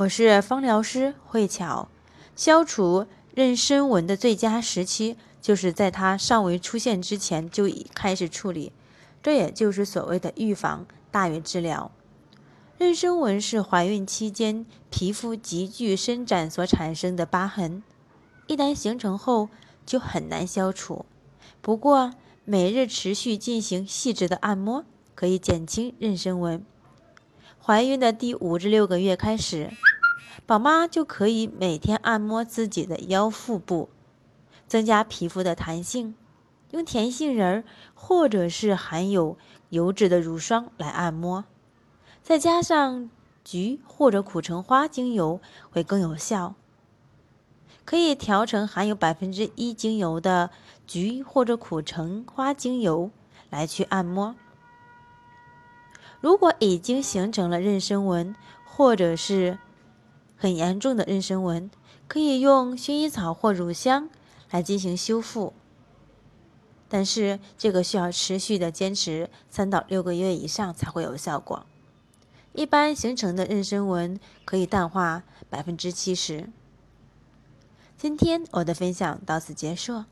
我是芳疗师慧巧。消除妊娠纹的最佳时期，就是在它尚未出现之前就已开始处理，这也就是所谓的预防大于治疗。妊娠纹是怀孕期间皮肤急剧伸展所产生的疤痕，一旦形成后就很难消除。不过，每日持续进行细致的按摩，可以减轻妊娠纹。怀孕的第五至六个月开始。宝妈就可以每天按摩自己的腰腹部，增加皮肤的弹性。用甜杏仁或者是含有油脂的乳霜来按摩，再加上菊或者苦橙花精油会更有效。可以调成含有百分之一精油的菊或者苦橙花精油来去按摩。如果已经形成了妊娠纹，或者是很严重的妊娠纹，可以用薰衣草或乳香来进行修复，但是这个需要持续的坚持三到六个月以上才会有效果。一般形成的妊娠纹可以淡化百分之七十。今天我的分享到此结束。